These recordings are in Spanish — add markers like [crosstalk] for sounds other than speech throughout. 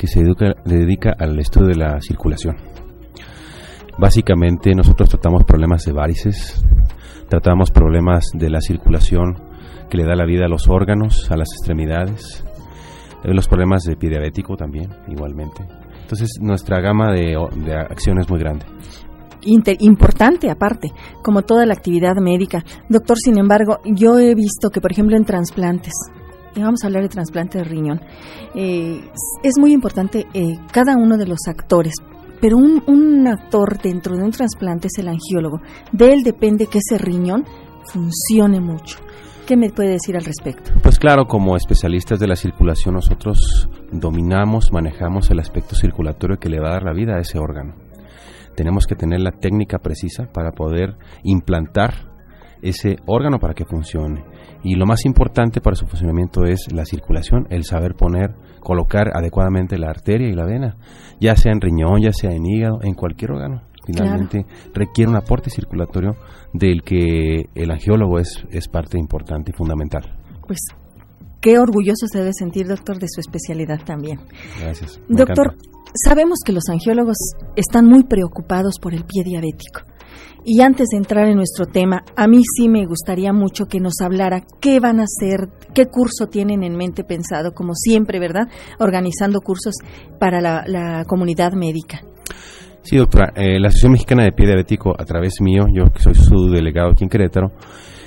que se dedica al estudio de la circulación. Básicamente nosotros tratamos problemas de varices, tratamos problemas de la circulación que le da la vida a los órganos, a las extremidades, eh, los problemas de pie diabético también, igualmente. Entonces nuestra gama de, de acción es muy grande importante aparte, como toda la actividad médica. Doctor, sin embargo, yo he visto que, por ejemplo, en trasplantes, vamos a hablar de trasplante de riñón, eh, es muy importante eh, cada uno de los actores. Pero un actor dentro de un trasplante es el angiólogo. De él depende que ese riñón funcione mucho. ¿Qué me puede decir al respecto? Pues claro, como especialistas de la circulación nosotros dominamos, manejamos el aspecto circulatorio que le va a dar la vida a ese órgano tenemos que tener la técnica precisa para poder implantar ese órgano para que funcione. Y lo más importante para su funcionamiento es la circulación, el saber poner, colocar adecuadamente la arteria y la vena, ya sea en riñón, ya sea en hígado, en cualquier órgano. Finalmente requiere un aporte circulatorio del que el angiólogo es, es parte importante y fundamental. Pues qué orgulloso se debe sentir, doctor, de su especialidad también. Gracias. Doctor, Sabemos que los angiólogos están muy preocupados por el pie diabético. Y antes de entrar en nuestro tema, a mí sí me gustaría mucho que nos hablara qué van a hacer, qué curso tienen en mente pensado, como siempre, ¿verdad? Organizando cursos para la, comunidad médica. Sí, doctora. Eh, la Asociación Mexicana de Pie Diabético, a través mío, yo que soy su delegado aquí en Querétaro,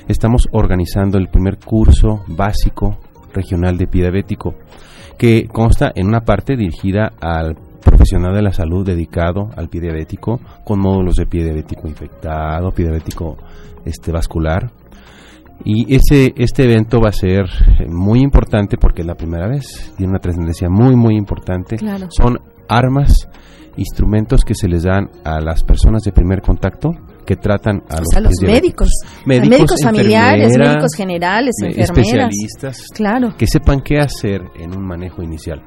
estamos organizando el primer curso básico regional de pie diabético, que consta en una parte dirigida al profesional de la salud dedicado al pie diabético, con módulos de pie diabético infectado, pie diabético este, vascular. Y ese, este evento va a ser muy importante porque es la primera vez, tiene una trascendencia muy, muy importante. Son armas, instrumentos que se les dan a las personas de primer contacto que tratan a los, médicos, médicos, familiares, médicos generales, enfermeras, especialistas, claro. que sepan qué hacer en un manejo inicial.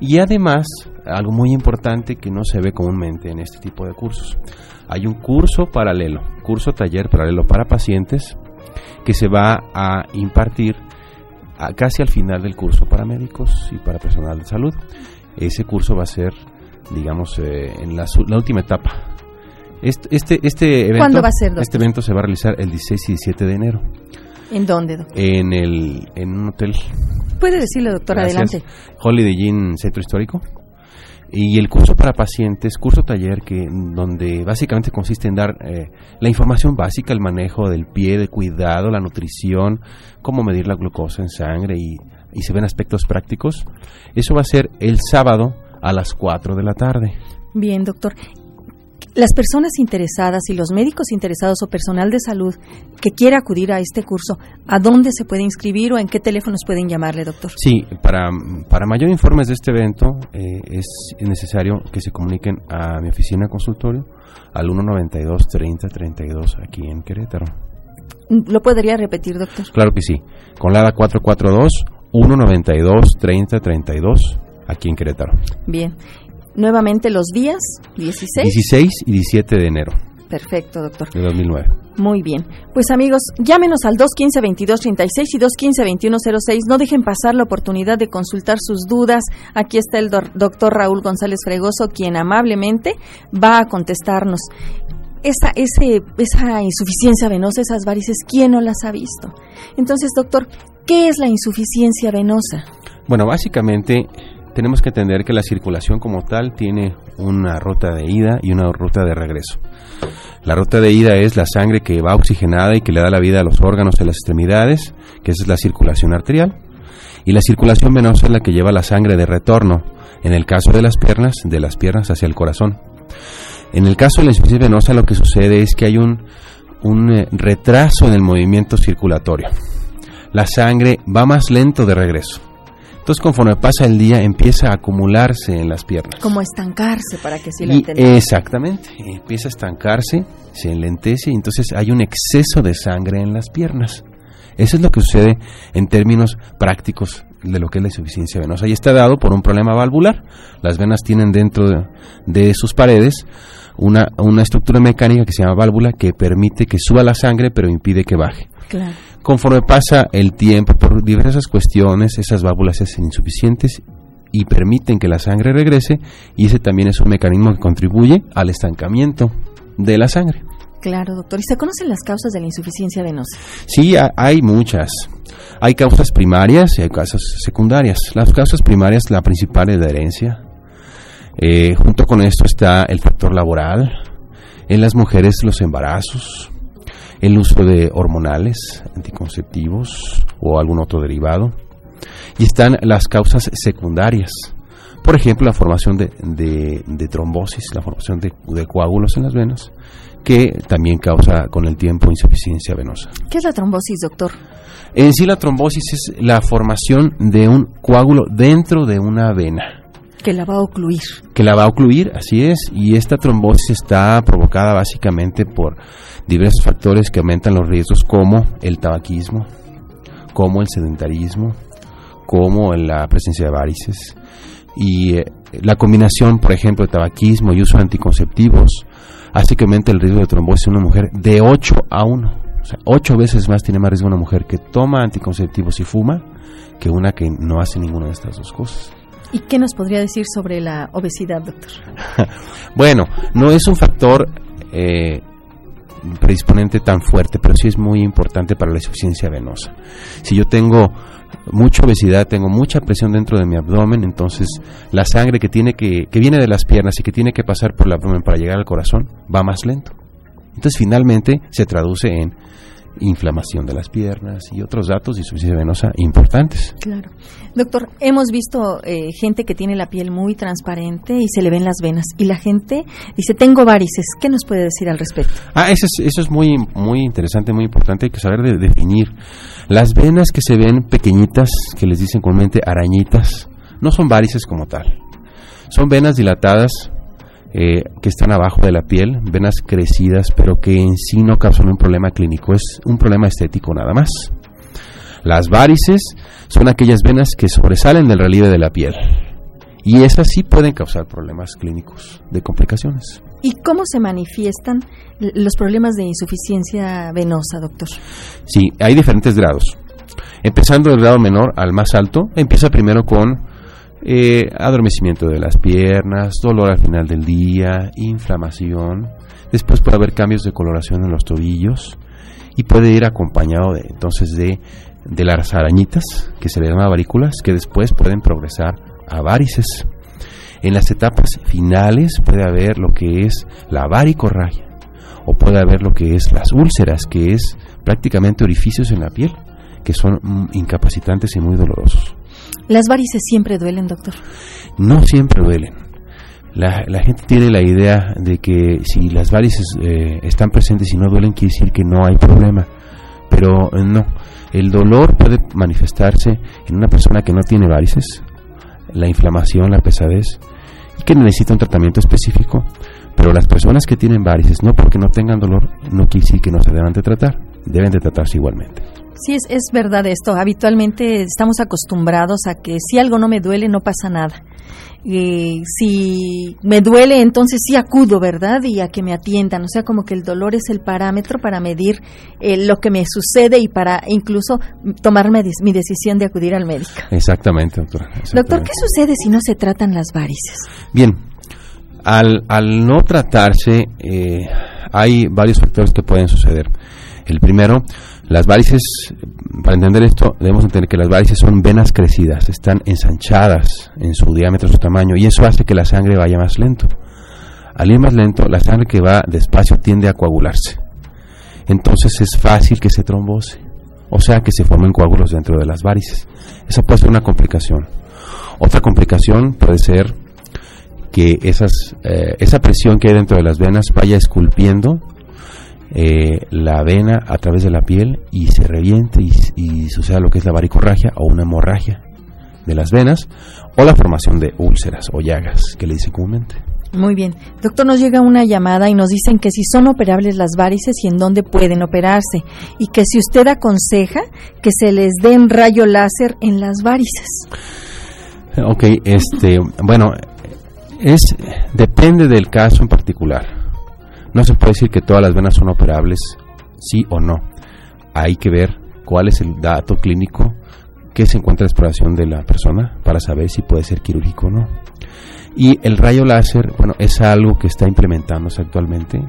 Y además, algo muy importante que no se ve comúnmente en este tipo de cursos, hay un curso paralelo, curso taller paralelo para pacientes que se va a impartir casi al final del curso para médicos y para personal de salud. Ese curso va a ser, digamos, eh, en la, última etapa. Este, este, este evento, ¿Cuándo va a ser, Este evento se va a realizar el 16 y 17 de enero. ¿En dónde, doctor? En, el, en un hotel. Puede decirle, doctor, adelante. Holiday Inn Centro Histórico. Y el curso para pacientes, curso taller, que donde básicamente consiste en dar eh, la información básica, el manejo del pie, de cuidado, la nutrición, cómo medir la glucosa en sangre y, y se ven aspectos prácticos. Eso va a ser el sábado a las 4 de la tarde. Bien, doctor las personas interesadas y los médicos interesados o personal de salud que quiera acudir a este curso, ¿a dónde se puede inscribir o en qué teléfonos pueden llamarle, doctor? Sí, para, para mayor informes de este evento eh, es necesario que se comuniquen a mi oficina consultorio al 192 30 32 aquí en Querétaro. ¿Lo podría repetir, doctor? Claro que sí. Con la 442 192 30 32 aquí en Querétaro. Bien. Nuevamente los días 16. 16 y 17 de enero. Perfecto, doctor. De 2009. Muy bien. Pues amigos, llámenos al 215-2236 y 215-2106. No dejen pasar la oportunidad de consultar sus dudas. Aquí está el doctor Raúl González Fregoso, quien amablemente va a contestarnos. Esa, ese, esa insuficiencia venosa, esas varices, ¿quién no las ha visto? Entonces, doctor, ¿qué es la insuficiencia venosa? Bueno, básicamente tenemos que entender que la circulación como tal tiene una ruta de ida y una ruta de regreso. La ruta de ida es la sangre que va oxigenada y que le da la vida a los órganos de las extremidades, que esa es la circulación arterial. Y la circulación venosa es la que lleva la sangre de retorno, en el caso de las piernas, de las piernas hacia el corazón. En el caso de la insuficiencia venosa lo que sucede es que hay un, un eh, retraso en el movimiento circulatorio. La sangre va más lento de regreso. Entonces, conforme pasa el día, empieza a acumularse en las piernas. Como estancarse, para que sí lo Exactamente. Empieza a estancarse, se enlentece y entonces hay un exceso de sangre en las piernas. Eso es lo que sucede en términos prácticos de lo que es la insuficiencia venosa. Y está dado por un problema valvular. Las venas tienen dentro de, sus paredes una, una estructura mecánica que se llama válvula que permite que suba la sangre pero impide que baje. Claro. Conforme pasa el tiempo, por diversas cuestiones, esas válvulas se hacen insuficientes y permiten que la sangre regrese y ese también es un mecanismo que contribuye al estancamiento de la sangre. Claro, doctor. ¿Y se conocen las causas de la insuficiencia venosa? Sí, hay muchas. Hay causas primarias y hay causas secundarias. Las causas primarias, la principal es la herencia. Eh, junto con esto está el factor laboral. En las mujeres, los embarazos, el uso de hormonales, anticonceptivos o algún otro derivado. Y están las causas secundarias. Por ejemplo, la formación de, trombosis, la formación de coágulos en las venas que también causa con el tiempo insuficiencia venosa. ¿Qué es la trombosis, doctor? En sí la trombosis es la formación de un coágulo dentro de una vena. Que la va a ocluir. Que la va a ocluir, así es. Y esta trombosis está provocada básicamente por diversos factores que aumentan los riesgos como el tabaquismo, como el sedentarismo, como la presencia de varices. Y eh, la combinación, por ejemplo, de tabaquismo y uso de anticonceptivos Así que aumenta el riesgo de trombosis en una mujer de 8 a 1. O sea, 8 veces más tiene más riesgo una mujer que toma anticonceptivos y fuma que una que no hace ninguna de estas dos cosas. ¿Y qué nos podría decir sobre la obesidad, doctor? [laughs] bueno, no es un factor eh, predisponente tan fuerte, pero sí es muy importante para la insuficiencia venosa. Si yo tengo mucha obesidad, tengo mucha presión dentro de mi abdomen, entonces la sangre que tiene que, que viene de las piernas y que tiene que pasar por el abdomen para llegar al corazón va más lento. Entonces finalmente se traduce en inflamación de las piernas y otros datos de insuficiencia venosa importantes. Claro. Doctor, hemos visto eh, gente que tiene la piel muy transparente y se le ven las venas y la gente dice, tengo varices. ¿Qué nos puede decir al respecto? Ah, eso es, eso es muy, muy interesante, muy importante. Hay que saber de definir. Las venas que se ven pequeñitas, que les dicen comúnmente arañitas, no son varices como tal. Son venas dilatadas eh, que están abajo de la piel, venas crecidas, pero que en sí no causan un problema clínico, es un problema estético nada más. Las varices son aquellas venas que sobresalen del relieve de la piel y esas sí pueden causar problemas clínicos de complicaciones. ¿Y cómo se manifiestan los problemas de insuficiencia venosa, doctor? Sí, hay diferentes grados. Empezando del grado menor al más alto, empieza primero con eh, adormecimiento de las piernas, dolor al final del día, inflamación. Después puede haber cambios de coloración en los tobillos y puede ir acompañado de, entonces de, las arañitas, que se le llaman varículas, que después pueden progresar a varices. En las etapas finales puede haber lo que es la varicorragia o puede haber lo que es las úlceras, que es prácticamente orificios en la piel, que son mm, incapacitantes y muy dolorosos. ¿Las varices siempre duelen, doctor? No siempre duelen. La, gente tiene la idea de que si las varices eh, están presentes y no duelen, quiere decir que no hay problema. Pero eh, no. El dolor puede manifestarse en una persona que no tiene varices, la inflamación, la pesadez, y que necesita un tratamiento específico. Pero las personas que tienen varices, no porque no tengan dolor, no quiere decir que no se deban de tratar, deben de tratarse igualmente. Sí, es, es verdad esto. Habitualmente estamos acostumbrados a que si algo no me duele, no pasa nada. Y si me duele, entonces sí acudo, ¿verdad? Y a que me atiendan. O sea, como que el dolor es el parámetro para medir eh, lo que me sucede y para incluso tomarme mi decisión de acudir al médico. Exactamente, doctora. Doctor, ¿qué sucede si no se tratan las varices? Bien, al, al no tratarse, eh, hay varios factores que pueden suceder. El primero, las varices, para entender esto, debemos entender que las varices son venas crecidas, están ensanchadas en su diámetro, su tamaño, y eso hace que la sangre vaya más lento. Al ir más lento, la sangre que va despacio tiende a coagularse. Entonces es fácil que se trombose, o sea que se formen coágulos dentro de las varices. Eso puede ser una complicación. Otra complicación puede ser que esas, eh, esa presión que hay dentro de las venas vaya esculpiendo eh, la vena a través de la piel y se reviente y, suceda lo que es la varicorragia o una hemorragia de las venas o la formación de úlceras o llagas que le dice comúnmente. Muy bien. Doctor, nos llega una llamada y nos dicen que si son operables las varices y en dónde pueden operarse. Y que si usted aconseja que se les den rayo láser en las varices. Ok, este, bueno, es, depende del caso en particular. No se puede decir que todas las venas son operables, sí o no. Hay que ver cuál es el dato clínico que se encuentra la exploración de la persona para saber si puede ser quirúrgico o no. Y el rayo láser, bueno, es algo que está implementándose actualmente.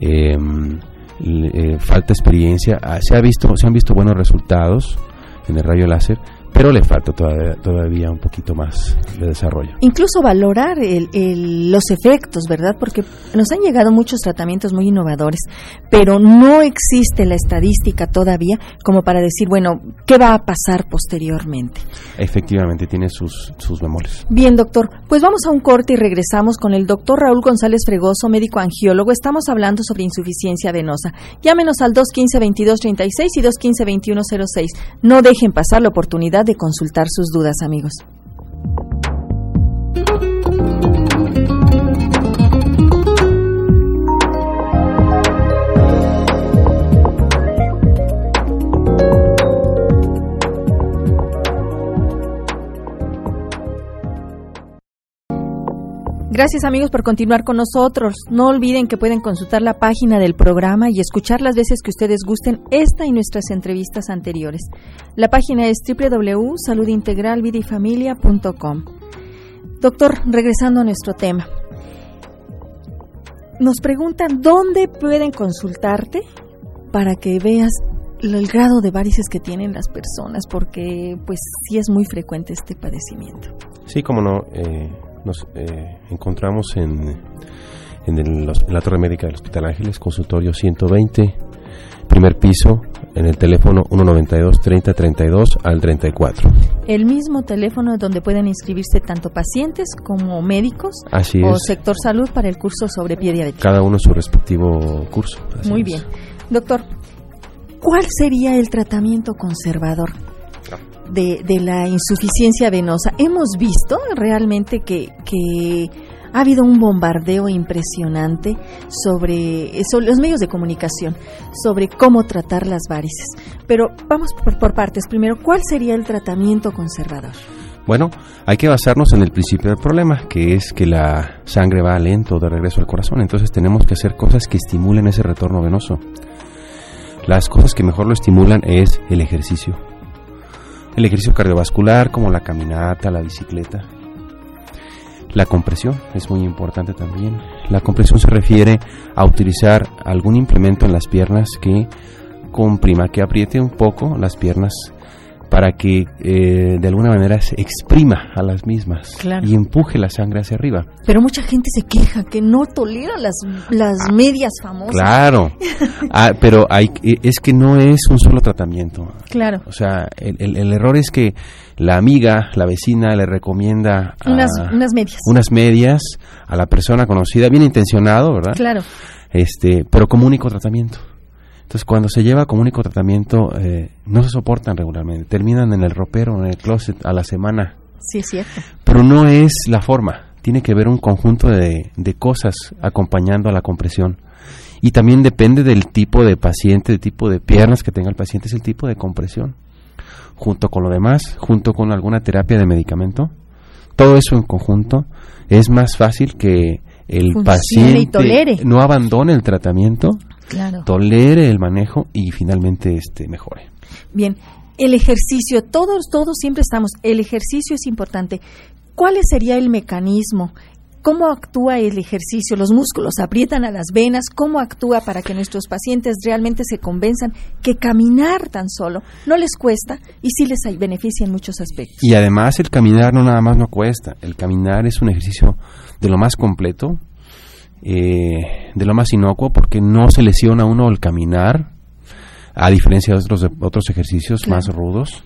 Em, eh, falta experiencia, ah, se, ha visto, se han visto buenos resultados en el rayo láser, pero le falta todavía, todavía un poquito más de desarrollo. Incluso valorar los efectos, ¿verdad? Porque nos han llegado muchos tratamientos muy innovadores, pero no existe la estadística todavía como para decir, bueno, ¿qué va a pasar posteriormente? Efectivamente, tiene sus, sus memorias. Bien, doctor, pues vamos a un corte y regresamos con el doctor Raúl González Fregoso, médico angiólogo. Estamos hablando sobre insuficiencia venosa. Llámenos al 215-2236 y 215-2106. No dejen pasar la oportunidad de consultar sus dudas, amigos. Gracias amigos por continuar con nosotros. No olviden que pueden consultar la página del programa y escuchar las veces que ustedes gusten esta y nuestras entrevistas anteriores. La página es www.saludintegralvidifamilia.com. Doctor, regresando a nuestro tema. Nos preguntan dónde pueden consultarte para que veas el grado de varices que tienen las personas, porque pues sí es muy frecuente este padecimiento. Sí, como no. Eh nos eh, encontramos en, en, la Torre Médica del Hospital Ángeles, consultorio 120, primer piso, en el teléfono 192-3032 al 34. El mismo teléfono donde pueden inscribirse tanto pacientes como médicos o sector salud para el curso sobre pie diabético. Cada uno su respectivo curso. Muy bien. Doctor, ¿cuál sería el tratamiento conservador? De, la insuficiencia venosa. Hemos visto realmente que, ha habido un bombardeo impresionante sobre, sobre, los medios de comunicación, sobre cómo tratar las varices. Pero vamos por, por, partes. Primero, ¿cuál sería el tratamiento conservador? Bueno, hay que basarnos en el principio del problema, que es que la sangre va lento de regreso al corazón. Entonces tenemos que hacer cosas que estimulen ese retorno venoso. Las cosas que mejor lo estimulan es el ejercicio el ejercicio cardiovascular como la caminata, la bicicleta. La compresión es muy importante también. La compresión se refiere a utilizar algún implemento en las piernas que comprima, que apriete un poco las piernas para que eh, de alguna manera se exprima a las mismas y empuje la sangre hacia arriba. Pero mucha gente se queja que no tolera las, las ah, medias famosas. Claro, [laughs] ah, pero hay, eh, es que no es un solo tratamiento. Claro. O sea, el, el, error es que la amiga, la vecina le recomienda unas, unas medias. Unas medias a la persona conocida, bien intencionado, ¿verdad? Claro. Este, pero como único tratamiento. Entonces, cuando se lleva como único tratamiento, eh, no se soportan regularmente. Terminan en el ropero, en el closet a la semana. Sí, es cierto. Pero no es la forma. Tiene que haber un conjunto de, de cosas acompañando a la compresión. Y también depende del tipo de paciente, del tipo de piernas que tenga el paciente, es el tipo de compresión. Junto con lo demás, junto con alguna terapia de medicamento, todo eso en conjunto es más fácil que el paciente no abandone el tratamiento tolere el manejo y finalmente este mejore. Bien, el ejercicio, todos, todos siempre estamos, el ejercicio es importante. ¿Cuál sería el mecanismo? ¿Cómo actúa el ejercicio? ¿Los músculos aprietan a las venas? ¿Cómo actúa para que nuestros pacientes realmente se convenzan que caminar tan solo no les cuesta y sí les beneficia en muchos aspectos? Y además el caminar no nada más no cuesta, el caminar es un ejercicio de lo más completo, eh, de lo más inocuo porque no se lesiona uno al caminar, a diferencia de otros, otros ejercicios más rudos.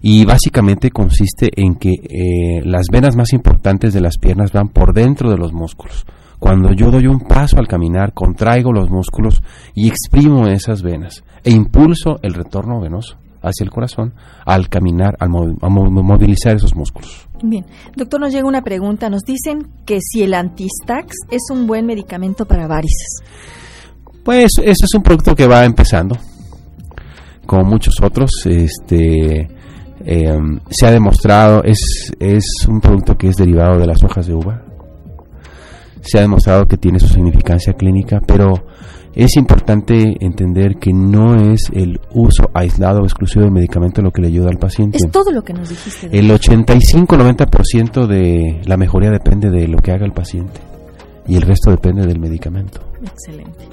Y básicamente consiste en que eh, las venas más importantes de las piernas van por dentro de los músculos. Cuando yo doy un paso al caminar, contraigo los músculos y exprimo esas venas e impulso el retorno venoso hacia el corazón al caminar, al movilizar esos músculos. Bien, doctor, nos llega una pregunta. Nos dicen que si el antistax es un buen medicamento para varices. Pues eso es un producto que va empezando, como muchos otros. Este em, se ha demostrado es es un producto que es derivado de las hojas de uva. Se ha demostrado que tiene su significancia clínica, pero es importante entender que no es el uso aislado o exclusivo del medicamento lo que le ayuda al paciente. Es todo lo que nos dijiste. El 85-90% de la mejoría depende de lo que haga el paciente y el resto depende del medicamento. Excelente.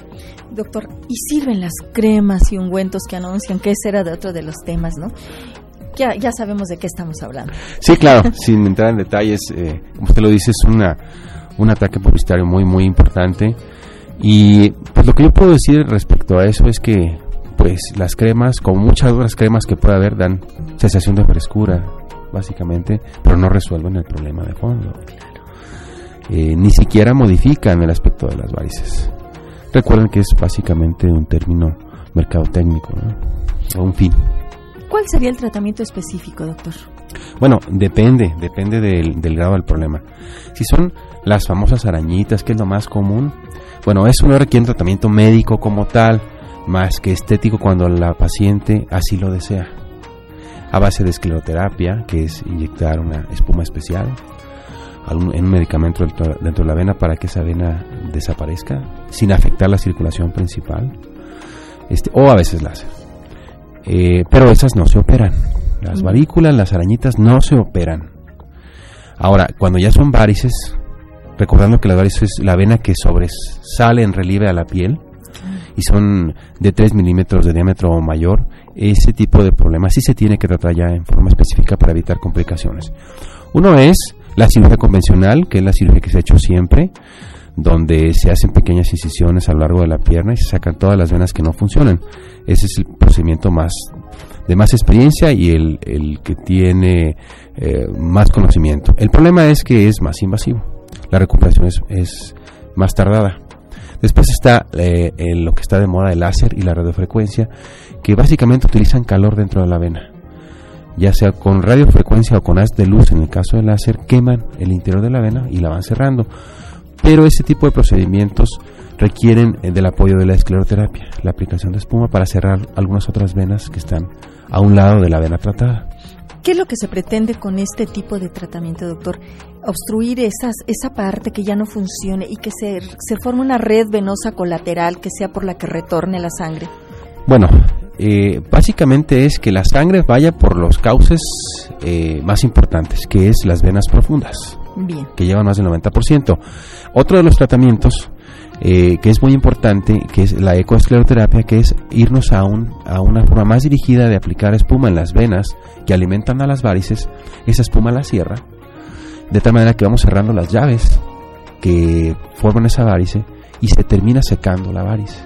Doctor, ¿y sirven las cremas y ungüentos que anuncian? Que ese era de otro de los temas, ¿no? Ya, ya sabemos de qué estamos hablando. Sí, claro, [laughs] sin entrar en detalles, eh, como usted lo dice, es una, un ataque publicitario muy, muy importante y pues lo que yo puedo decir respecto a eso es que pues las cremas, como muchas otras cremas que puede haber, dan sensación de frescura, básicamente, pero no resuelven el problema de fondo. Eh, ni siquiera modifican el aspecto de las varices. Recuerden que es básicamente un término mercadotécnico, ¿no? o un fin. ¿Cuál sería el tratamiento específico, doctor? Bueno, depende, depende del, grado del problema. Si son las famosas arañitas, que es lo más común, bueno, eso no requiere un tratamiento médico como tal, más que estético cuando la paciente así lo desea. A base de escleroterapia, que es inyectar una espuma especial, en un medicamento dentro de la vena para que esa vena desaparezca sin afectar la circulación principal, este, o a veces láser. Eh, pero esas no se operan. Las varículas, las arañitas no se operan. Ahora, cuando ya son varices, recordando que la varices es la vena que sobresale en relieve a la piel y son de 3 milímetros de diámetro o mayor, ese tipo de problemas sí se tiene que tratar ya en forma específica para evitar complicaciones. Uno es la cirugía convencional, que es la cirugía que se ha hecho siempre, donde se hacen pequeñas incisiones a lo largo de la pierna y se sacan todas las venas que no funcionan. Ese es el procedimiento más de más experiencia y el, el que tiene eh, más conocimiento. El problema es que es más invasivo la recuperación es, más tardada. Después está eh, lo que está de moda el láser y la radiofrecuencia, que básicamente utilizan calor dentro de la vena. Ya sea con radiofrecuencia o con haz de luz, en el caso del láser, queman el interior de la vena y la van cerrando. Pero ese tipo de procedimientos requieren eh, del apoyo de la escleroterapia, la aplicación de espuma para cerrar algunas otras venas que están a un lado de la vena tratada. ¿Qué es lo que se pretende con este tipo de tratamiento, doctor? Obstruir esas, esa parte que ya no funcione y que se, se forme una red venosa colateral que sea por la que retorne la sangre. Bueno, eh, básicamente es que la sangre vaya por los cauces eh, más importantes, que es las venas profundas, Bien. que llevan más del 90%. Otro de los tratamientos eh, que es muy importante, que es la ecoescleroterapia, que es irnos a, un, a una forma más dirigida de aplicar espuma en las venas que alimentan a las varices, esa espuma la cierra, de tal manera que vamos cerrando las llaves que forman esa varice y se termina secando la varice.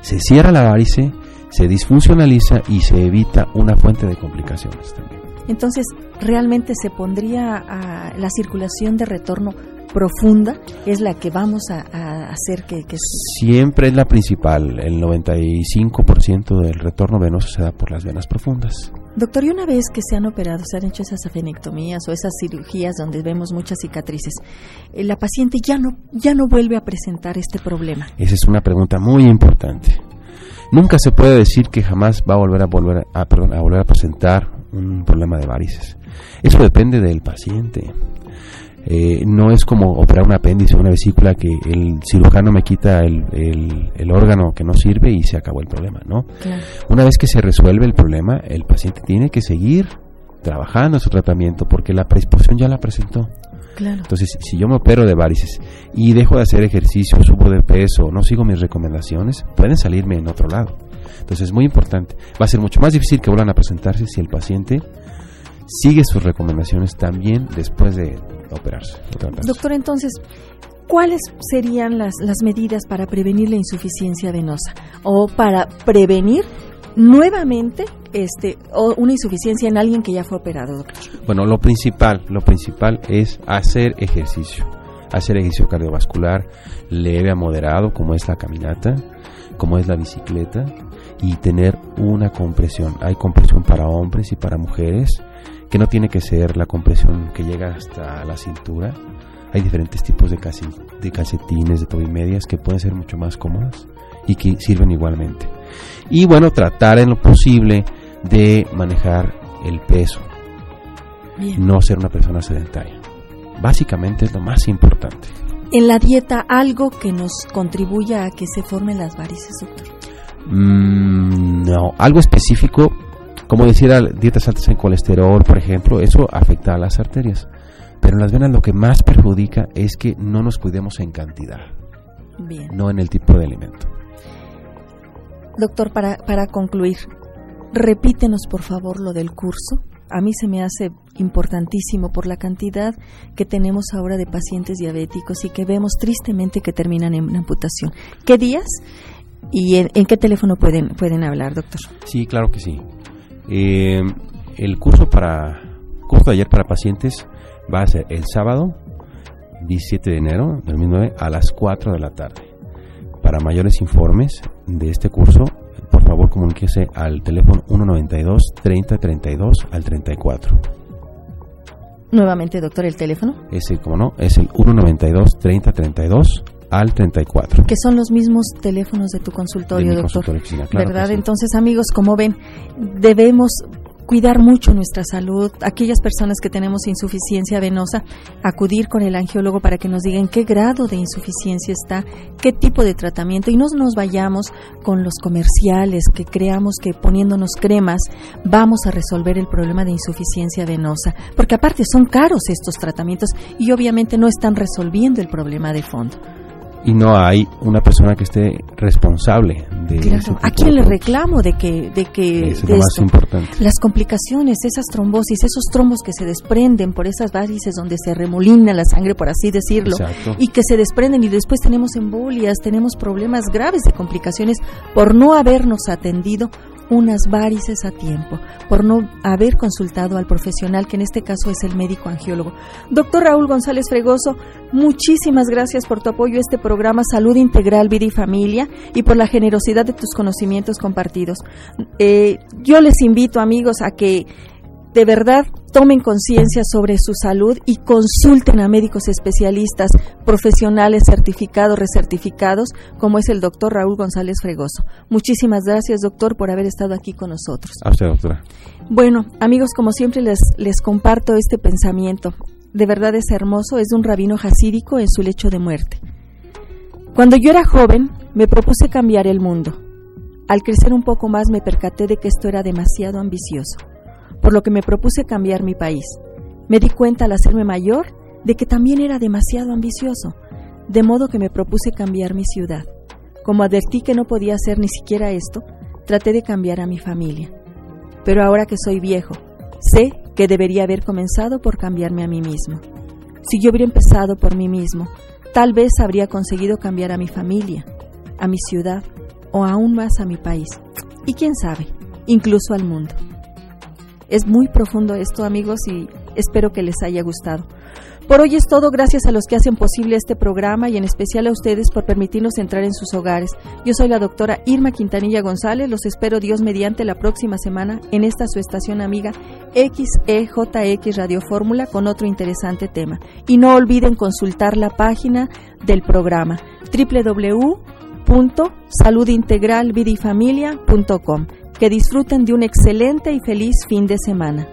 Se cierra la varice, se disfuncionaliza y se evita una fuente de complicaciones también. Entonces, ¿realmente se pondría a la circulación de retorno profunda es la que vamos a, hacer que, Siempre es la principal, el 95% del retorno venoso se da por las venas profundas. Doctor, y una vez que se han operado, se han hecho esas afenectomías o esas cirugías donde vemos muchas cicatrices, eh, la paciente ya no, ya no vuelve a presentar este problema. Esa es una pregunta muy importante. Nunca se puede decir que jamás va a volver a volver a, a volver a presentar un problema de varices. Eso depende del paciente. Eh, no es como operar un apéndice o una vesícula que el cirujano me quita el, el, órgano que no sirve y se acabó el problema, ¿no? Una vez que se resuelve el problema, el paciente tiene que seguir trabajando su tratamiento porque la predisposición ya la presentó. Entonces, si yo me opero de varices y dejo de hacer ejercicio, subo de peso, no sigo mis recomendaciones, pueden salirme en otro lado. Entonces, es muy importante. Va a ser mucho más difícil que vuelvan a presentarse si el paciente sigue sus recomendaciones también después de operarse. Doctor, entonces, ¿cuáles serían las, las medidas para prevenir la insuficiencia venosa o para prevenir nuevamente este o una insuficiencia en alguien que ya fue operado, doctor? Bueno, lo principal, lo principal es hacer ejercicio, hacer ejercicio cardiovascular leve a moderado, como es la caminata, como es la bicicleta, y tener una compresión. Hay compresión para hombres y para mujeres que no tiene que ser la compresión que llega hasta la cintura. Hay diferentes tipos de, de calcetines, de tobimedias que pueden ser mucho más cómodas y que sirven igualmente. Y bueno, tratar en lo posible de manejar el peso. No ser una persona sedentaria. Básicamente es lo más importante. en la dieta algo que nos contribuya a que se formen las varices, doctor? Mm, no, algo específico, como decir, dietas altas en colesterol, por ejemplo, eso afecta a las arterias. Pero en las venas lo que más perjudica es que no nos cuidemos en cantidad, Bien. no en el tipo de alimento. Doctor, para, para concluir, repítenos por favor lo del curso. A mí se me hace importantísimo por la cantidad que tenemos ahora de pacientes diabéticos y que vemos tristemente que terminan en amputación. ¿Qué días y en, qué teléfono pueden, pueden hablar, doctor? Sí, claro que sí. Eh, el curso para curso de ayer para pacientes va a ser el sábado 17 de enero del 2009 a las 4 de la tarde. Para mayores informes de este curso, por favor comuníquese al teléfono 192 3032 al 34. Nuevamente, doctor, el teléfono. Es el, como no, es el 192 3032 al 34. Que son los mismos teléfonos de tu consultorio, De doctor. consultorio, Cristina, claro ¿Verdad? sí. Entonces, amigos, como ven, debemos cuidar mucho nuestra salud. Aquellas personas que tenemos insuficiencia venosa, acudir con el angiólogo para que nos diga en qué grado de insuficiencia está, qué tipo de tratamiento y no nos vayamos con los comerciales que creamos que poniéndonos cremas vamos a resolver el problema de insuficiencia venosa, porque aparte son caros estos tratamientos y obviamente no están resolviendo el problema de fondo. Y no hay una persona que esté responsable de Claro. ¿A quién le reclamo de que de que Eso es lo más importante. Las complicaciones, esas trombosis, esos trombos que se desprenden por esas varices donde se remolina la sangre, por así decirlo, Exacto. y que se desprenden y después tenemos embolias, tenemos problemas graves de complicaciones por no habernos atendido unas varices a tiempo, por no haber consultado al profesional, que en este caso es el médico angiólogo. Doctor Raúl González Fregoso, muchísimas gracias por tu apoyo a este programa Salud Integral, Vida y Familia y por la generosidad de tus conocimientos compartidos. Eh, yo les invito, amigos, a que de verdad tomen conciencia sobre su salud y consulten a médicos especialistas, profesionales certificados, recertificados, como es el doctor Raúl González Fregoso. Muchísimas gracias, doctor, por haber estado aquí con nosotros. Usted, doctora. Bueno, amigos, como siempre les, les comparto este pensamiento. De verdad es hermoso, es de un rabino jasídico en su lecho de muerte. Cuando yo era joven, me propuse cambiar el mundo. Al crecer un poco más me percaté de que esto era demasiado ambicioso, por lo que me propuse cambiar mi país. Me di cuenta al hacerme mayor de que también era demasiado ambicioso, de modo que me propuse cambiar mi ciudad. Como advertí que no podía hacer ni siquiera esto, traté de cambiar a mi familia. Pero ahora que soy viejo, sé que debería haber comenzado por cambiarme a mí mismo. Si yo hubiera empezado por mí mismo, tal vez habría conseguido cambiar a mi familia, a mi ciudad o aún más a mi país. Y quién sabe, incluso al mundo. Es muy profundo esto, amigos, y espero que les haya gustado. Por hoy es todo, gracias a los que hacen posible este programa y en especial a ustedes por permitirnos entrar en sus hogares. Yo soy la doctora Irma Quintanilla González, los espero Dios mediante la próxima semana en esta su estación amiga XEJX Radio Fórmula con otro interesante tema. Y no olviden consultar la página del programa www.saludintegralvidifamilia.com. Que disfruten de un excelente y feliz fin de semana.